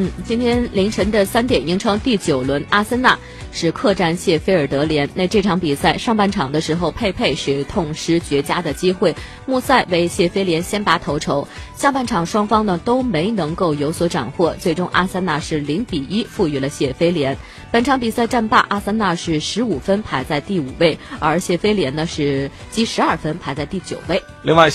嗯，今天凌晨的三点，英超第九轮，阿森纳是客战谢菲尔德联。那这场比赛上半场的时候，佩佩是痛失绝佳的机会，穆塞为谢菲联先拔头筹。下半场双方呢都没能够有所斩获，最终阿森纳是零比一负于了谢菲联。本场比赛战罢，阿森纳是十五分排在第五位，而谢菲联呢是积十二分排在第九位。另外。